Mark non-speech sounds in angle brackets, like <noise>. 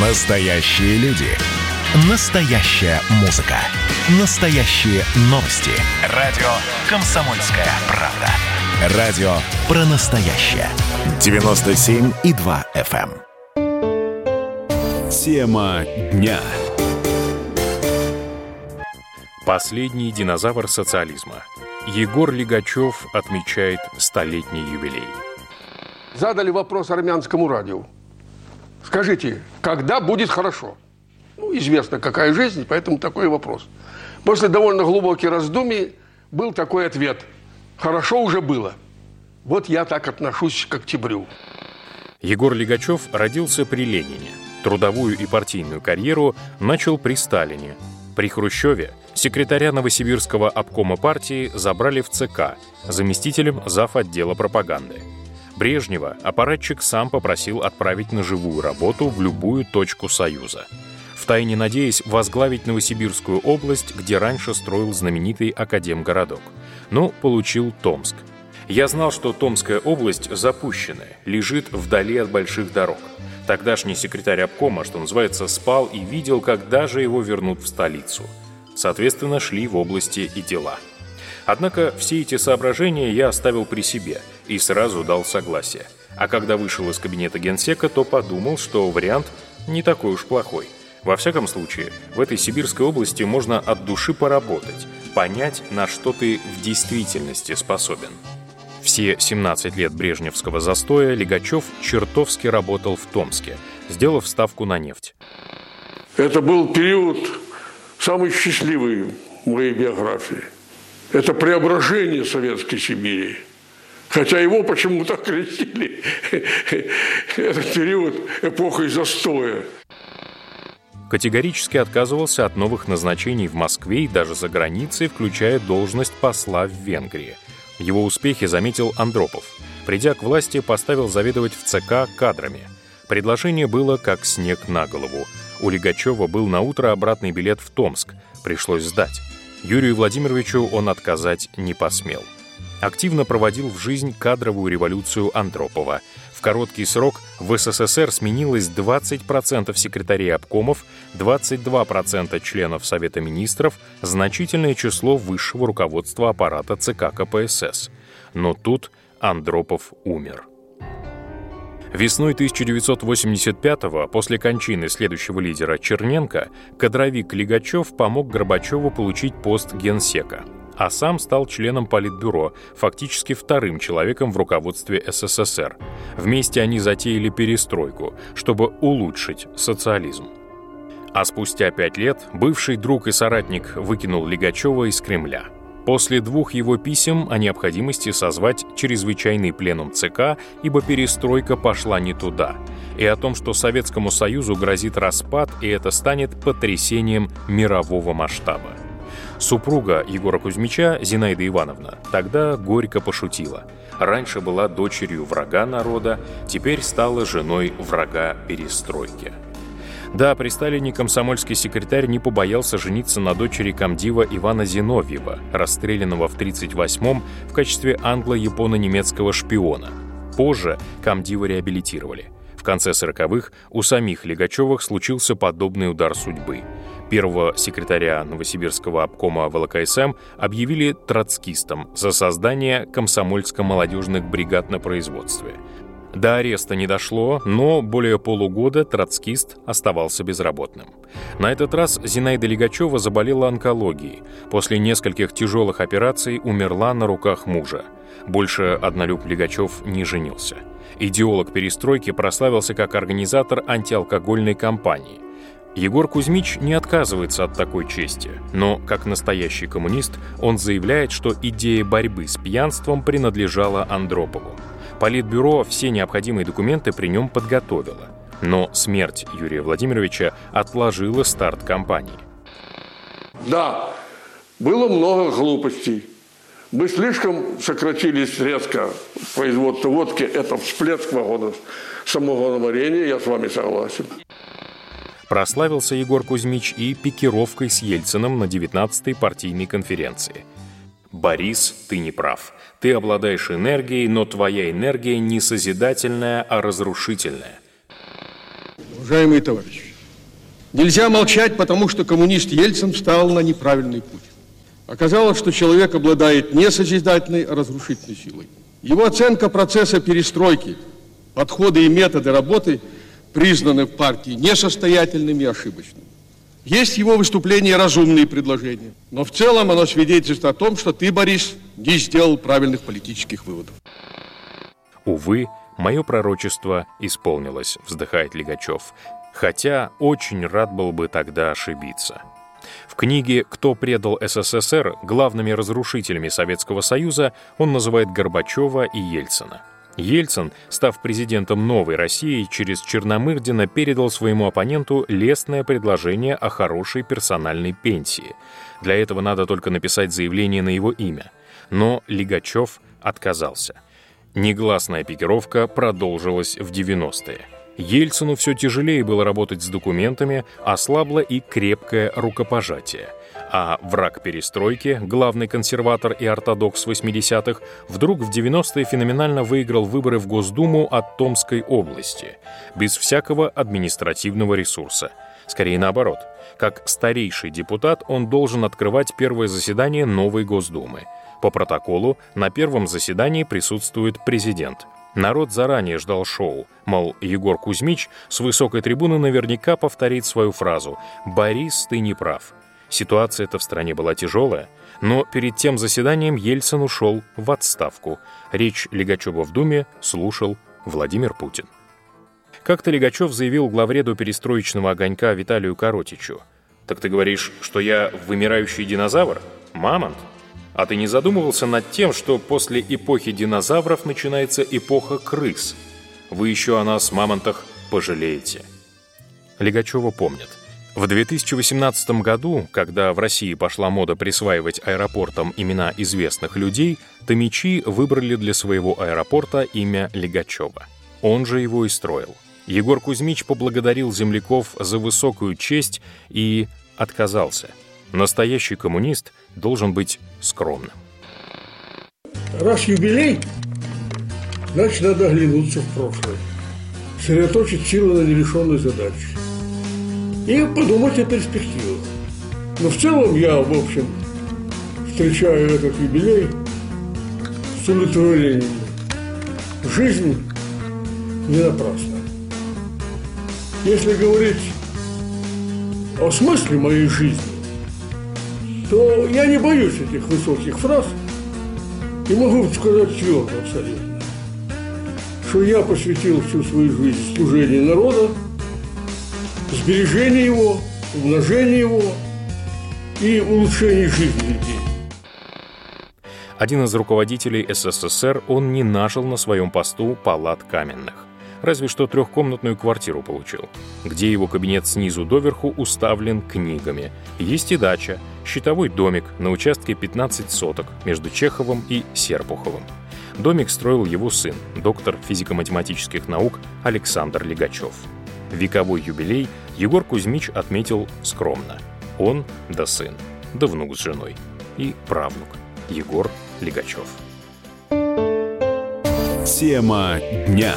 Настоящие люди. Настоящая музыка. Настоящие новости. Радио «Комсомольская правда». Радио про настоящее. 97,2 FM. эм. Тема дня. Последний динозавр социализма. Егор Лигачев отмечает столетний юбилей. задали вопрос армянскому радио. Скажите, когда будет хорошо? Ну, известно, какая жизнь, поэтому такой вопрос. После довольно глубоких раздумий был такой ответ. Хорошо уже было. Вот я так отношусь к октябрю. Егор Лигачев родился при Ленине. Трудовую и партийную карьеру начал при Сталине. При Хрущеве секретаря Новосибирского обкома партии забрали в ЦК заместителем зав. отдела пропаганды. Брежнева аппаратчик сам попросил отправить на живую работу в любую точку Союза. Втайне надеясь возглавить Новосибирскую область, где раньше строил знаменитый Академгородок. Но получил Томск. Я знал, что Томская область запущенная, лежит вдали от больших дорог. Тогдашний секретарь обкома, что называется, спал и видел, когда же его вернут в столицу. Соответственно, шли в области и дела. Однако все эти соображения я оставил при себе и сразу дал согласие. А когда вышел из кабинета генсека, то подумал, что вариант не такой уж плохой. Во всяком случае, в этой сибирской области можно от души поработать, понять, на что ты в действительности способен. Все 17 лет брежневского застоя Лигачев чертовски работал в Томске, сделав ставку на нефть. Это был период самый счастливый в моей биографии. Это преображение Советской Сибири. Хотя его почему-то окрестили <laughs> этот период эпохой застоя. Категорически отказывался от новых назначений в Москве и даже за границей, включая должность посла в Венгрии. Его успехи заметил Андропов. Придя к власти, поставил заведовать в ЦК кадрами. Предложение было как снег на голову. У Лигачева был на утро обратный билет в Томск. Пришлось сдать. Юрию Владимировичу он отказать не посмел. Активно проводил в жизнь кадровую революцию Андропова. В короткий срок в СССР сменилось 20% секретарей обкомов, 22% членов Совета министров, значительное число высшего руководства аппарата ЦК КПСС. Но тут Андропов умер. Весной 1985-го, после кончины следующего лидера Черненко, кадровик Лигачев помог Горбачеву получить пост генсека, а сам стал членом Политбюро, фактически вторым человеком в руководстве СССР. Вместе они затеяли перестройку, чтобы улучшить социализм. А спустя пять лет бывший друг и соратник выкинул Лигачева из Кремля – После двух его писем о необходимости созвать чрезвычайный пленум ЦК, ибо перестройка пошла не туда, и о том, что Советскому Союзу грозит распад, и это станет потрясением мирового масштаба. Супруга Егора Кузьмича, Зинаида Ивановна, тогда горько пошутила. Раньше была дочерью врага народа, теперь стала женой врага перестройки. Да, при Сталине комсомольский секретарь не побоялся жениться на дочери комдива Ивана Зиновьева, расстрелянного в 1938-м в качестве англо-японо-немецкого шпиона. Позже комдива реабилитировали. В конце 40-х у самих Лигачевых случился подобный удар судьбы. Первого секретаря Новосибирского обкома ВЛКСМ объявили троцкистом за создание комсомольско-молодежных бригад на производстве – до ареста не дошло, но более полугода троцкист оставался безработным. На этот раз Зинаида Лигачева заболела онкологией. После нескольких тяжелых операций умерла на руках мужа. Больше однолюб Лигачев не женился. Идеолог перестройки прославился как организатор антиалкогольной кампании. Егор Кузьмич не отказывается от такой чести, но, как настоящий коммунист, он заявляет, что идея борьбы с пьянством принадлежала Андропову. Политбюро все необходимые документы при нем подготовило. Но смерть Юрия Владимировича отложила старт кампании. Да, было много глупостей. Мы слишком сократились резко производство водки. Это всплеск вагонов самогоноварения, я с вами согласен. Прославился Егор Кузьмич и пикировкой с Ельцином на 19-й партийной конференции. «Борис, ты не прав. Ты обладаешь энергией, но твоя энергия не созидательная, а разрушительная. Уважаемые товарищи, Нельзя молчать, потому что коммунист Ельцин встал на неправильный путь. Оказалось, что человек обладает не созидательной, а разрушительной силой. Его оценка процесса перестройки, подходы и методы работы признаны в партии несостоятельными и ошибочными. Есть его выступления разумные предложения, но в целом оно свидетельствует о том, что ты, Борис, не сделал правильных политических выводов. Увы, мое пророчество исполнилось, вздыхает Лигачев, хотя очень рад был бы тогда ошибиться. В книге «Кто предал СССР» главными разрушителями Советского Союза он называет Горбачева и Ельцина. Ельцин, став президентом новой России, через Черномырдина передал своему оппоненту лестное предложение о хорошей персональной пенсии. Для этого надо только написать заявление на его имя. Но Лигачев отказался. Негласная пикировка продолжилась в 90-е. Ельцину все тяжелее было работать с документами, ослабло и крепкое рукопожатие. А враг перестройки, главный консерватор и ортодокс 80-х, вдруг в 90-е феноменально выиграл выборы в Госдуму от Томской области, без всякого административного ресурса. Скорее наоборот. Как старейший депутат он должен открывать первое заседание новой Госдумы. По протоколу на первом заседании присутствует президент – Народ заранее ждал шоу, мол, Егор Кузьмич с высокой трибуны наверняка повторит свою фразу «Борис, ты не прав». Ситуация-то в стране была тяжелая, но перед тем заседанием Ельцин ушел в отставку. Речь Легачева в Думе слушал Владимир Путин. Как-то Легачев заявил главреду перестроечного огонька Виталию Коротичу. «Так ты говоришь, что я вымирающий динозавр? Мамонт?» А ты не задумывался над тем, что после эпохи динозавров начинается эпоха крыс? Вы еще о нас, мамонтах, пожалеете. Легачева помнит. В 2018 году, когда в России пошла мода присваивать аэропортам имена известных людей, томичи выбрали для своего аэропорта имя Легачева. Он же его и строил. Егор Кузьмич поблагодарил земляков за высокую честь и отказался. Настоящий коммунист должен быть скромным. Раз юбилей, значит, надо оглянуться в прошлое, сосредоточить силы на нерешенной задаче и подумать о перспективах. Но в целом я, в общем, встречаю этот юбилей с удовлетворением. Жизнь не напрасна. Если говорить о смысле моей жизни, то я не боюсь этих высоких фраз и могу сказать твердо абсолютно, что я посвятил всю свою жизнь служению народа, сбережению его, умножению его и улучшению жизни людей. Один из руководителей СССР, он не нажил на своем посту палат каменных разве что трехкомнатную квартиру получил, где его кабинет снизу доверху уставлен книгами. Есть и дача, щитовой домик на участке 15 соток между Чеховым и Серпуховым. Домик строил его сын, доктор физико-математических наук Александр Легачев. Вековой юбилей Егор Кузьмич отметил скромно. Он да сын, да внук с женой и правнук Егор Легачев. Тема дня.